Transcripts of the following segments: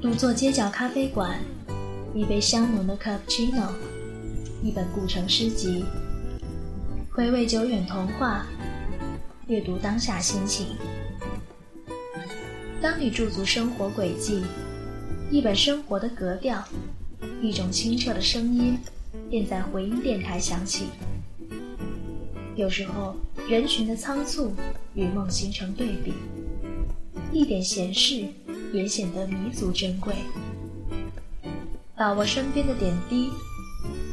独坐街角咖啡馆，一杯香浓的 cappuccino，一本古城诗集，回味久远童话，阅读当下心情。当你驻足生活轨迹，一本生活的格调，一种清澈的声音，便在回音电台响起。有时候，人群的仓促与梦形成对比，一点闲事也显得弥足珍贵。把握身边的点滴，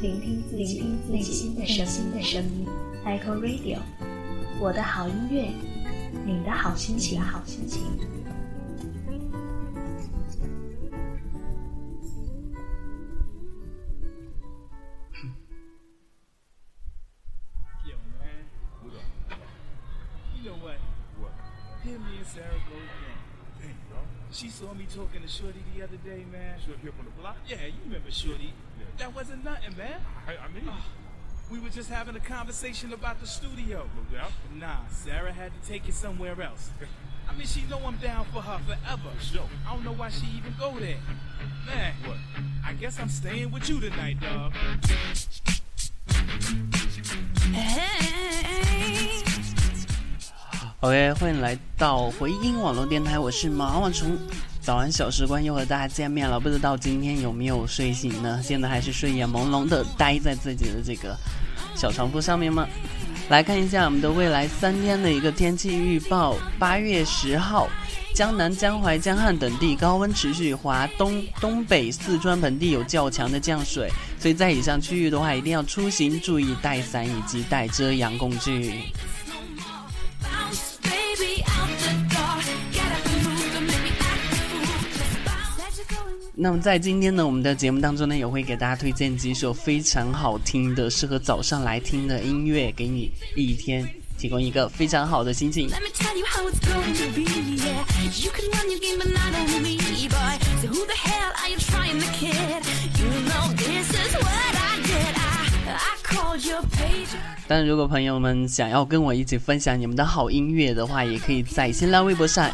聆听自己内心的声音。Echo Radio，我的好音乐，你的好心情，好心情。She saw me talking to Shorty the other day, man. Shorty up on the block? Yeah, you remember Shorty. Yeah. That wasn't nothing, man. I, I mean, Oh, we were just having a conversation about the studio. no doubt. Nah, Sarah had to take it somewhere else. I mean, she know I'm down for her forever. Sure. I don't know why she even go there. Man, What? I guess I'm staying with you tonight, dog. OK，欢迎来到回音网络电台，我是毛毛虫。早安小时光又和大家见面了，不知道今天有没有睡醒呢？现在还是睡眼朦胧的待在自己的这个小床铺上面吗？来看一下我们的未来三天的一个天气预报。八月十号，江南、江淮、江汉等地高温持续，华东、东北、四川盆地有较强的降水，所以在以上区域的话，一定要出行注意带伞以及带遮阳工具。那么在今天呢，我们的节目当中呢，也会给大家推荐几首非常好听的、适合早上来听的音乐，给你一天提供一个非常好的心情。但，如果朋友们想要跟我一起分享你们的好音乐的话，也可以在新浪微博上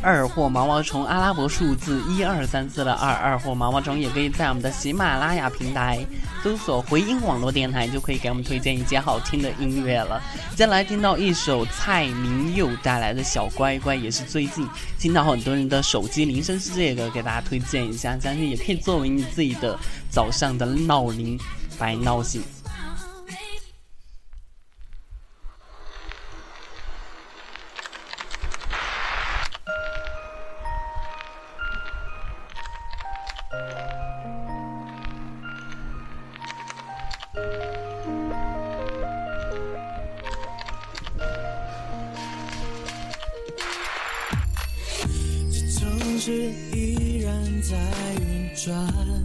二或毛毛虫阿拉伯数字一二三四的二二或毛毛虫，也可以在我们的喜马拉雅平台搜索回音网络电台，就可以给我们推荐一些好听的音乐了。接下来听到一首蔡明佑带来的小乖乖，也是最近听到很多人的手机铃声是这个，给大家推荐一下，相信也可以作为你自己的早上的闹铃，把你闹醒。这城市依然在运转，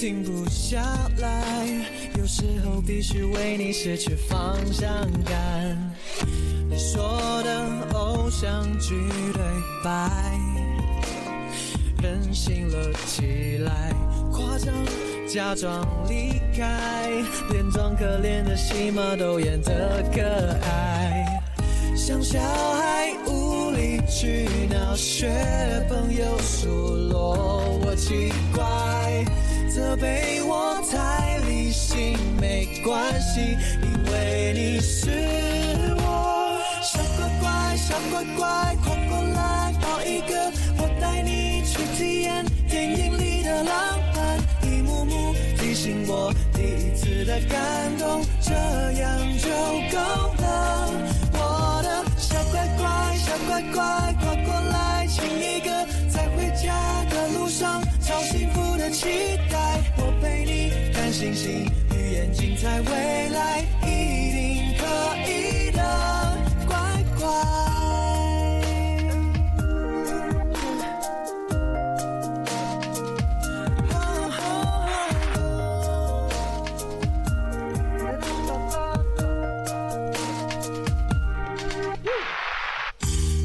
停不下来，有时候必须为你失去方向感。你说的偶像剧对白，任性了起来，夸张，假装离开，连装可怜的戏码都演得可爱，像小孩无理取闹，学朋友数落我奇怪，责备我太理性，没关系，因为你是我。小乖乖，小乖乖，快过来抱一个，我带你去体验电影里的浪漫，一幕幕提醒我第一次的感动，这样在未来，一定可以的，乖乖。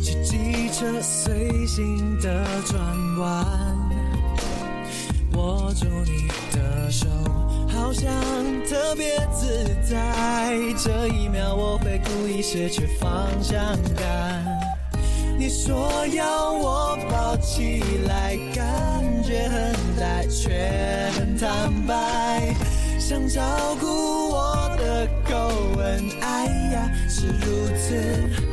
骑机车随性的转弯，握住你的手，好好像别自在。这一秒我会故意失去方向感。你说要我抱起来，感觉很呆，却很坦白。想照顾我的口吻，哎呀，是如此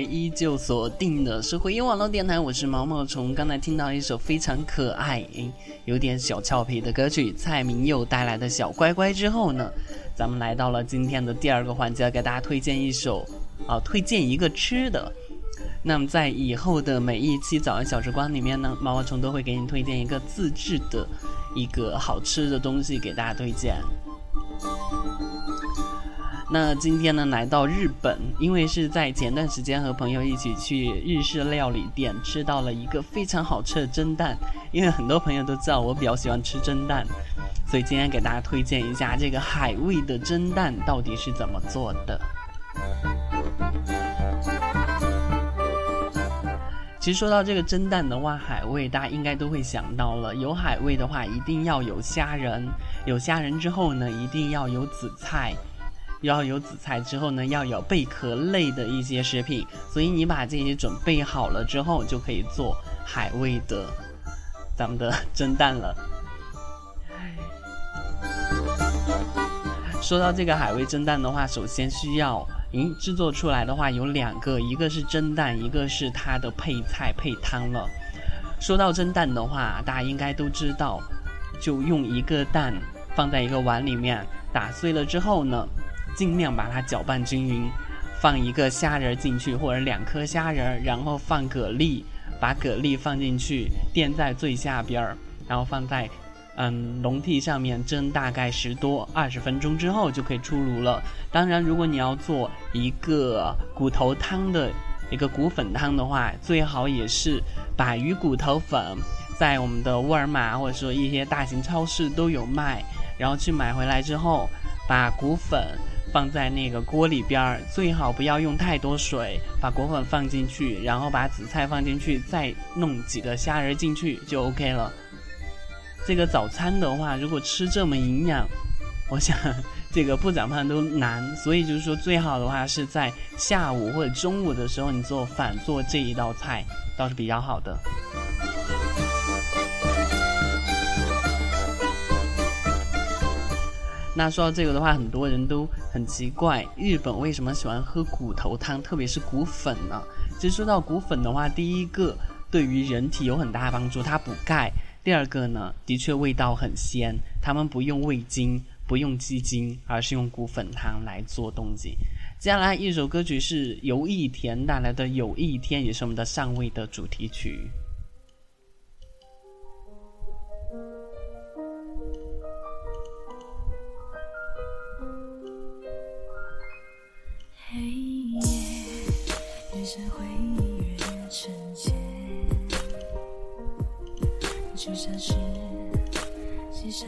依旧锁定的是回音网络电台，我是毛毛虫。刚才听到一首非常可爱、有点小俏皮的歌曲，蔡明佑带来的小乖乖之后呢，咱们来到了今天的第二个环节，给大家推荐一首啊，推荐一个吃的。那么在以后的每一期早安小时光里面呢，毛毛虫都会给你推荐一个自制的一个好吃的东西给大家推荐。那今天呢，来到日本，因为是在前段时间和朋友一起去日式料理店吃到了一个非常好吃的蒸蛋，因为很多朋友都知道我比较喜欢吃蒸蛋，所以今天给大家推荐一下这个海味的蒸蛋到底是怎么做的。其实说到这个蒸蛋的话，海味大家应该都会想到了，有海味的话一定要有虾仁，有虾仁之后呢，一定要有紫菜。要有紫菜之后呢，要有贝壳类的一些食品，所以你把这些准备好了之后，就可以做海味的咱们的蒸蛋了。说到这个海味蒸蛋的话，首先需要，嗯，制作出来的话有两个，一个是蒸蛋，一个是它的配菜配汤了。说到蒸蛋的话，大家应该都知道，就用一个蛋放在一个碗里面，打碎了之后呢，尽量把它搅拌均匀，放一个虾仁进去或者两颗虾仁，然后放蛤蜊，把蛤蜊放进去垫在最下边儿，然后放在嗯笼屉上面蒸大概十多二十分钟之后就可以出炉了。当然，如果你要做一个骨头汤的一个骨粉汤的话，最好也是把鱼骨头粉在我们的沃尔玛或者说一些大型超市都有卖，然后去买回来之后，把骨粉放在那个锅里边儿，最好不要用太多水，把果粉放进去，然后把紫菜放进去，再弄几个虾仁进去就 OK 了。这个早餐的话，如果吃这么营养，我想这个不长胖都难，所以就是说最好的话是在下午或者中午的时候你做饭做这一道菜，倒是比较好的。那说到这个的话，很多人都很奇怪，日本为什么喜欢喝骨头汤，特别是骨粉呢？其实说到骨粉的话，第一个对于人体有很大帮助，它补钙；第二个呢，的确味道很鲜，他们不用味精，不用鸡精，而是用骨粉汤来做东西。接下来一首歌曲是游艺田带来的《有一天》，也是我们的上位的主题曲。是回忆越深切，就像是系上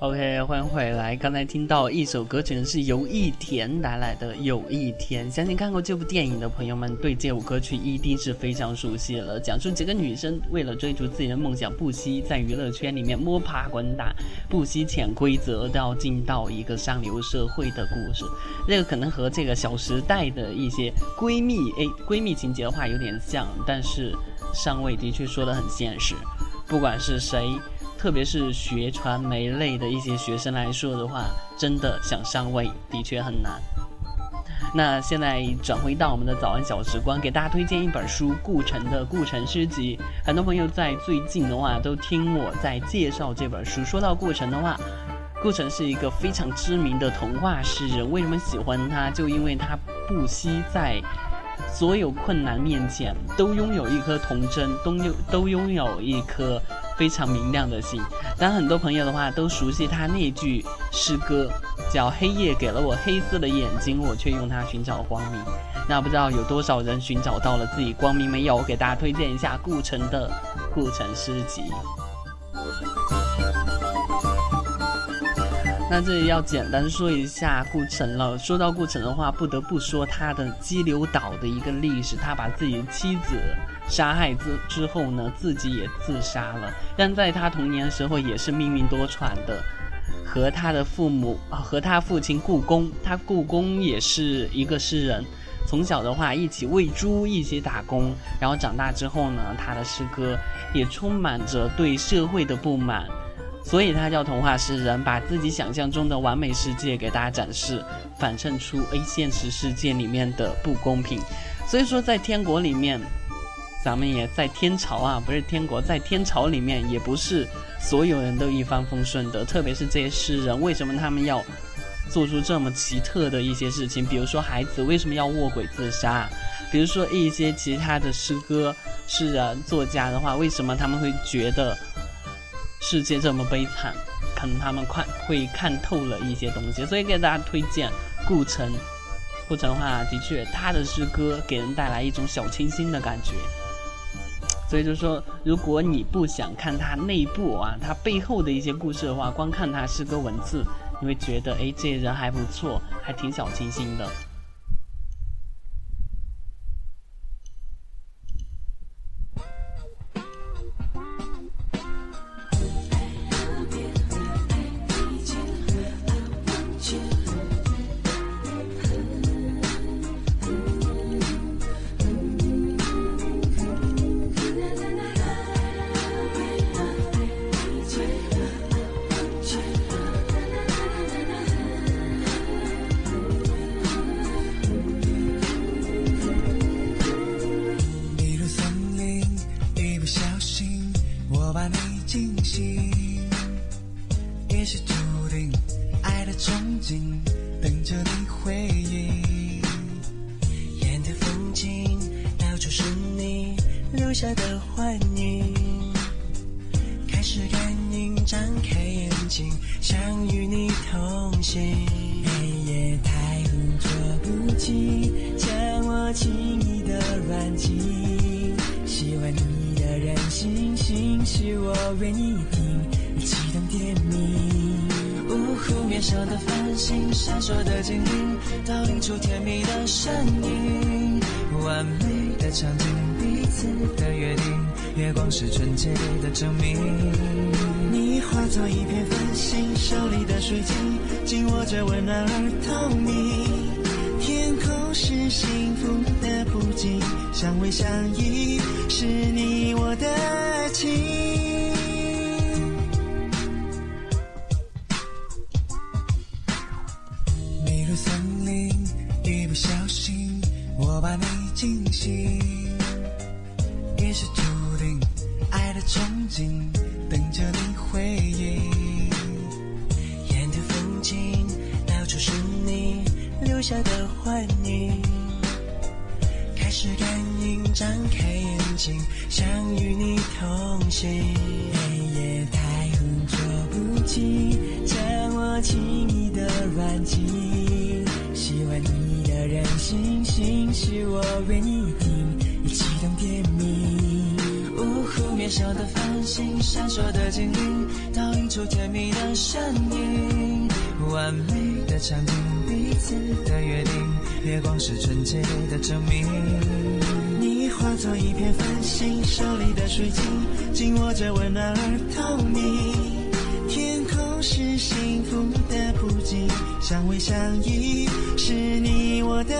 OK，欢迎回来。刚才听到一首歌曲呢，是由易田带来的《有一天》。相信看过这部电影的朋友们，对这首歌曲一定是非常熟悉了。讲述几个女生为了追逐自己的梦想，不惜在娱乐圈里面摸爬滚打，不惜潜规则，都要进到一个上流社会的故事。这个可能和这个《小时代》的一些闺蜜诶闺蜜情节的话有点像，但是上位的确说的很现实。不管是谁。特别是学传媒类的一些学生来说的话真的想上位的确很难。那现在转回到我们的早安小时光给大家推荐一本书顾城的顾城诗集很多朋友在最近的话都听我在介绍这本书。说到顾城的话顾城是一个非常知名的童话诗人为什么喜欢他就因为他不惜在所有困难面前都拥有一颗童真都拥都拥有一颗非常明亮的心。当，很多朋友的话都熟悉他那句诗歌。叫黑夜给了我黑色的眼睛，我却用它寻找光明。那不知道有多少人寻找到了自己光明没有？我给大家推荐一下顾城的《顾城诗集》。那这里要简单说一下顾城了。说到顾城的话，不得不说他的激流岛的一个历史。他把自己的妻子杀害之之后呢，自己也自杀了。但在他童年的时候，也是命运多舛的。和他的父母啊，和他父亲故宫，他故宫也是一个诗人。从小的话，一起喂猪，一起打工。然后长大之后呢，他的诗歌也充满着对社会的不满，所以他叫童话诗人，把自己想象中的完美世界给大家展示，反衬出 A 现实世界里面的不公平。所以说，在天国里面。咱们也在天朝啊，不是天国，在天朝里面也不是所有人都一帆风顺的，特别是这些诗人，为什么他们要做出这么奇特的一些事情？比如说孩子为什么要卧轨自杀？比如说一些其他的诗歌诗人作家的话，为什么他们会觉得世界这么悲惨？可能他们看会看透了一些东西，所以给大家推荐顾城。顾城的话，的确他的诗歌给人带来一种小清新的感觉。所以就是说，如果你不想看它内部啊，它背后的一些故事的话，光看它诗歌文字，你会觉得，哎，这人还不错，还挺小清新的。是纯洁的证明你化作一片繁星，手里的水晶紧握着温暖而透明。天空是幸福的布景，相偎相依是你我的爱情。呼，渺小的繁星，闪烁的精灵，倒映出甜蜜的身影。完美的场景，彼此的约定，月光是纯洁的证明。你化作一片繁星，手里的水晶紧握着温暖而透明。天空是幸福的布景，相偎相依是你我的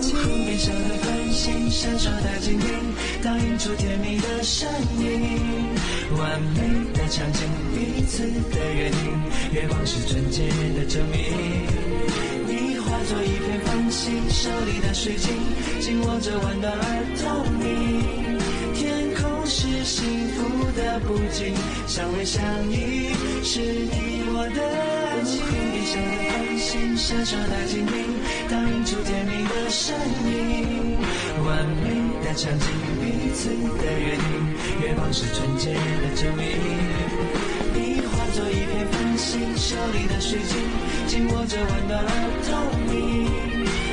情。星，闪烁的晶莹，倒映出甜蜜的身影。完美的场景，彼此的约定，月光是纯洁的证明。你化作一片繁星，手里的水晶紧握着温暖而透明。天空是幸福的布景，相偎相依是你我的爱情。地上的繁星闪烁的晶莹，倒映出甜蜜的身影。完美的场景，彼此的约定，月光是纯洁的证明。你化作一片繁星，手里的水晶紧握着温暖而透明。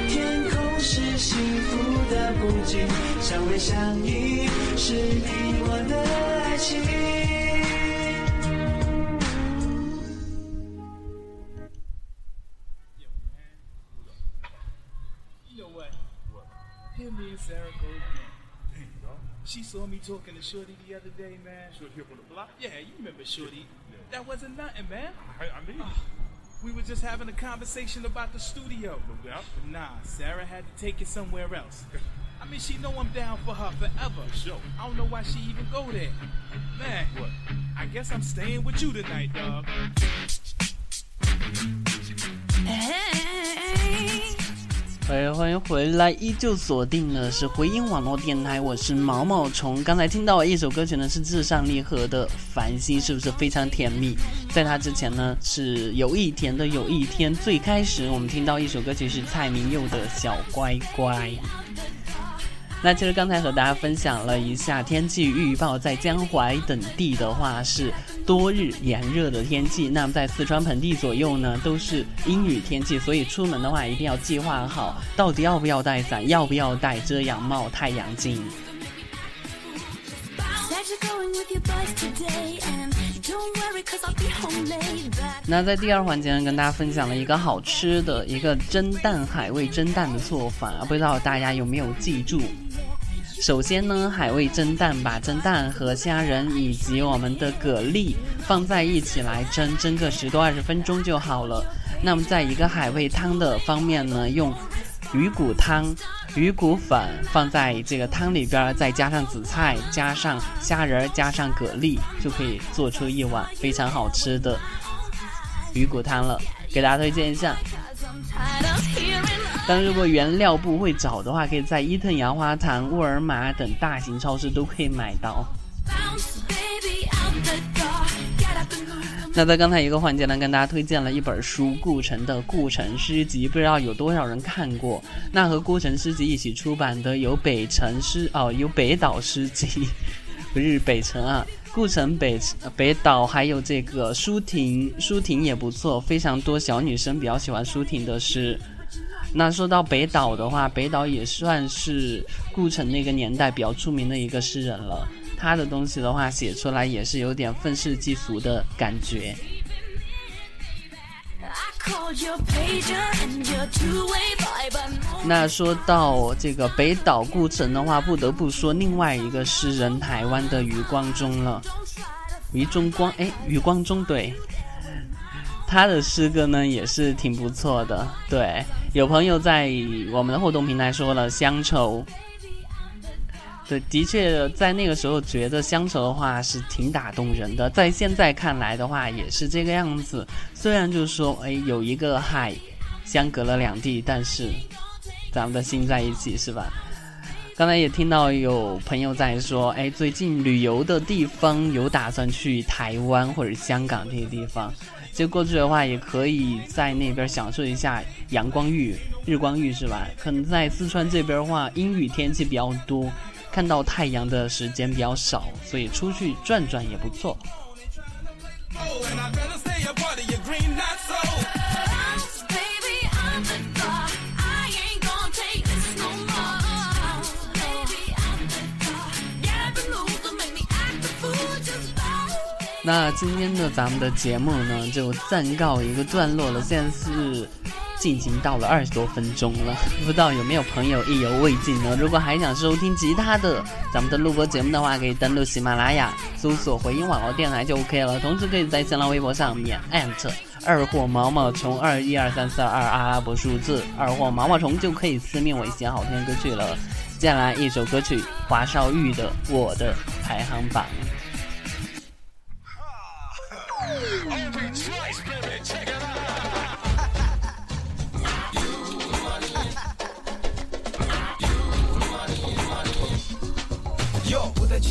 天空是幸福的布景，相偎相依是你我的爱情。She saw me talking to Shorty the other day, man. Should here on the block? Yeah, you remember Shorty. Yeah. That wasn't nothing, man. I, I mean, ah, We were just having a conversation about the studio. no doubt. But nah, Sarah had to take it somewhere else. I mean, she know I'm down for her forever. Sure. I don't know why she even go there. Man, What? I guess I'm staying with you tonight, dog. Hey. 哎，欢迎回来！依旧锁定的是回音网络电台，我是毛毛虫。刚才听到一首歌曲呢，是至上励合的《繁星》，是不是非常甜蜜？在它之前呢，是有一天的有一天。最开始我们听到一首歌曲是蔡明佑的《小乖乖》。那其实刚才和大家分享了一下天气预报，在江淮等地的话是多日炎热的天气，那么在四川盆地左右呢都是阴雨天气，所以出门的话一定要计划好，到底要不要带伞，要不要戴遮阳帽、太阳镜。那在第二环节呢，跟大家分享了一个好吃的一个蒸蛋海味蒸蛋的做法，不知道大家有没有记住？首先呢，海味蒸蛋把蒸蛋和虾仁以及我们的蛤蜊放在一起来蒸，蒸个十多二十分钟就好了。那么在一个海味汤的方面呢，用鱼骨汤、鱼骨粉放在这个汤里边儿，再加上紫菜、加上虾仁、加上蛤蜊，就可以做出一碗非常好吃的鱼骨汤了。给大家推荐一下。但如果原料不会找的话，可以在伊藤洋华堂、沃尔玛等大型超市都可以买到。那在刚才一个环节呢，跟大家推荐了一本书《顾城的顾城诗集》，不知道有多少人看过。那和顾城诗集一起出版的有北城诗哦，有北岛诗集，不是北城啊，顾城北北岛，还有这个舒婷，舒婷也不错，非常多小女生比较喜欢舒婷的诗。那说到北岛的话，北岛也算是顾城那个年代比较出名的一个诗人了。他的东西的话，写出来也是有点愤世嫉俗的感觉。那说到这个北岛顾城的话，不得不说另外一个诗人，台湾的余光中了。余中光，哎，余光中对，他的诗歌呢也是挺不错的。对，有朋友在我们的互动平台说了乡愁。对，的确，在那个时候觉得乡愁的话是挺打动人的，在现在看来的话也是这个样子。虽然就是说，哎，有一个海相隔了两地，但是咱们的心在一起，是吧？刚才也听到有朋友在说，哎，最近旅游的地方有打算去台湾或者香港这些地方，其实过去的话也可以在那边享受一下阳光浴、日光浴，是吧？可能在四川这边的话，阴雨天气比较多，看到太阳的时间比较少，所以出去转转也不错。那今天的咱们的节目呢，就暂告一个段落了。现在是进行到了二十多分钟了，不知道有没有朋友意犹未尽呢？如果还想收听其他的咱们的录播节目的话，可以登录喜马拉雅，搜索回音网络电台就 OK 了。同时可以在新浪微博上面二货毛毛虫二一二三四二阿拉伯数字二货毛毛虫就可以私密我一些好听的歌曲了。接下来一首歌曲，华少玉的《我的排行榜》。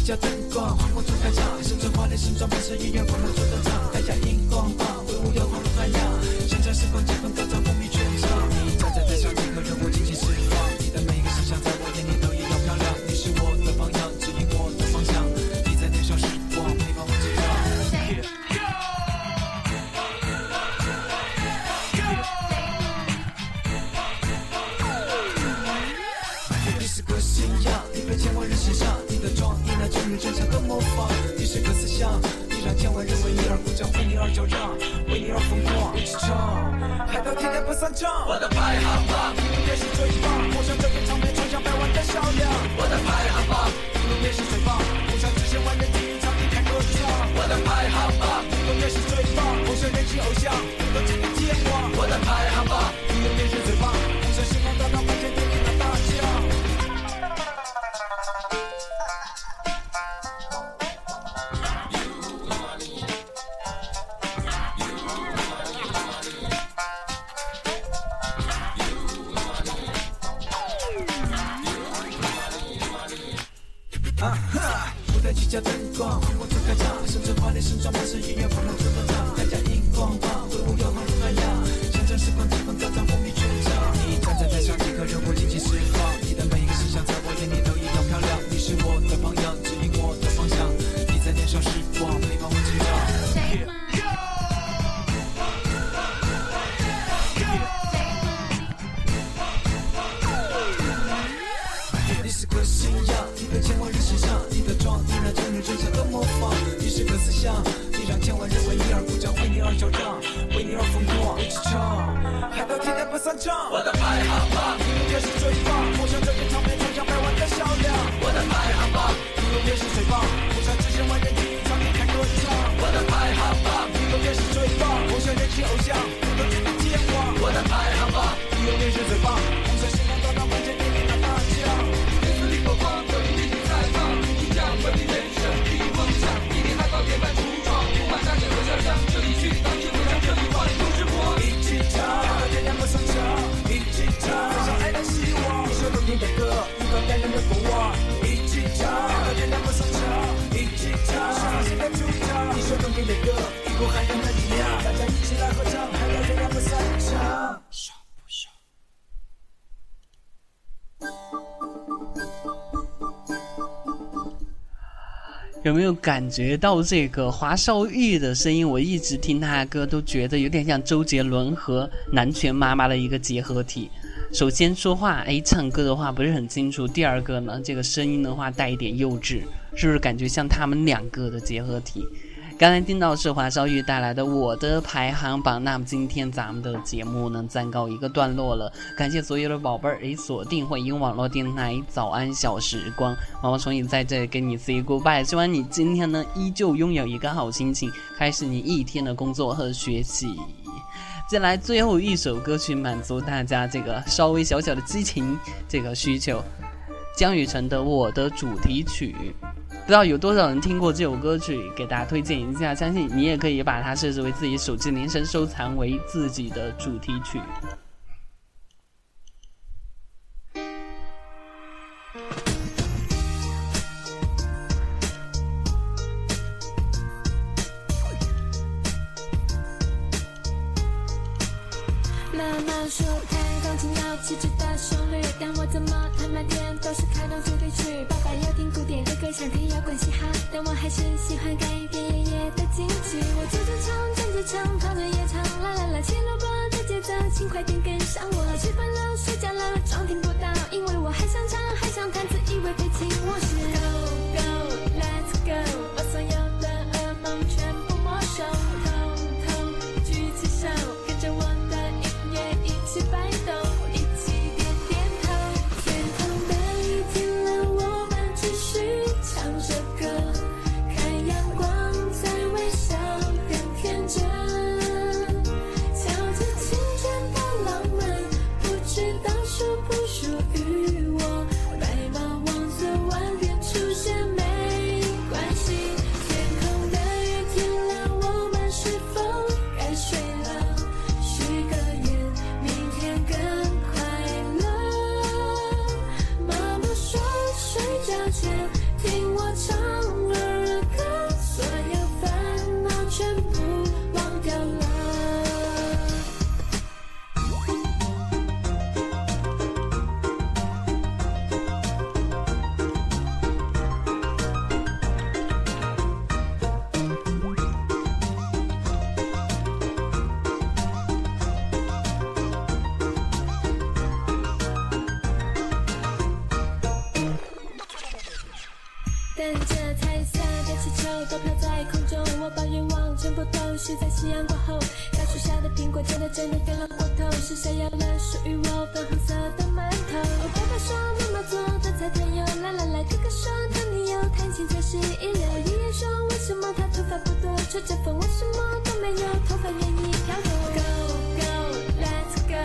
家灯光，划过主开场，身穿华丽盛装，伴随音乐疯狂做登场，台下荧光棒，挥舞摇晃如海洋，想象时光千万人为你而鼓掌，为你而叫嚷，为你而疯狂。一起唱，海到天涯不散场。我的排行榜，你永远是最棒。我想这个场面冲向百万的销量。我的排行榜，你永远是最棒。我想实现万人听场地开歌唱。我的排行榜，你永远是最棒。我想人气偶像，你都这个天王。我的排行榜，你永远是最有没有感觉到这个华少玉的声音？我一直听他的歌，都觉得有点像周杰伦和南拳妈妈的一个结合体。首先说话，哎，唱歌的话不是很清楚；第二个呢，这个声音的话带一点幼稚，是不是感觉像他们两个的结合体？刚才听到是华少玉带来的《我的排行榜》，那么今天咱们的节目呢暂告一个段落了。感谢所有的宝贝儿，诶，锁定慧音网络电台早安小时光，毛毛虫也在这里跟你 say goodbye。希望你今天呢依旧拥有一个好心情，开始你一天的工作和学习。接下来最后一首歌曲，满足大家这个稍微小小的激情这个需求，江雨晨的《我的主题曲》。不知道有多少人听过这首歌曲，给大家推荐一下。相信你也可以把它设置为自己手机铃声收藏为自己的主题曲。气球都飘在空中，我把愿望全部都许在夕阳过后。大树下的苹果真的真的甜了过头，是谁要了属于我粉红色的馒头？哦，爸爸说妈妈做的菜太油，来来来，哥哥说当女友弹琴才是一流。爷爷说为什么他头发不多，吹着风为什么都没有头发愿意飘动？Go go let's go，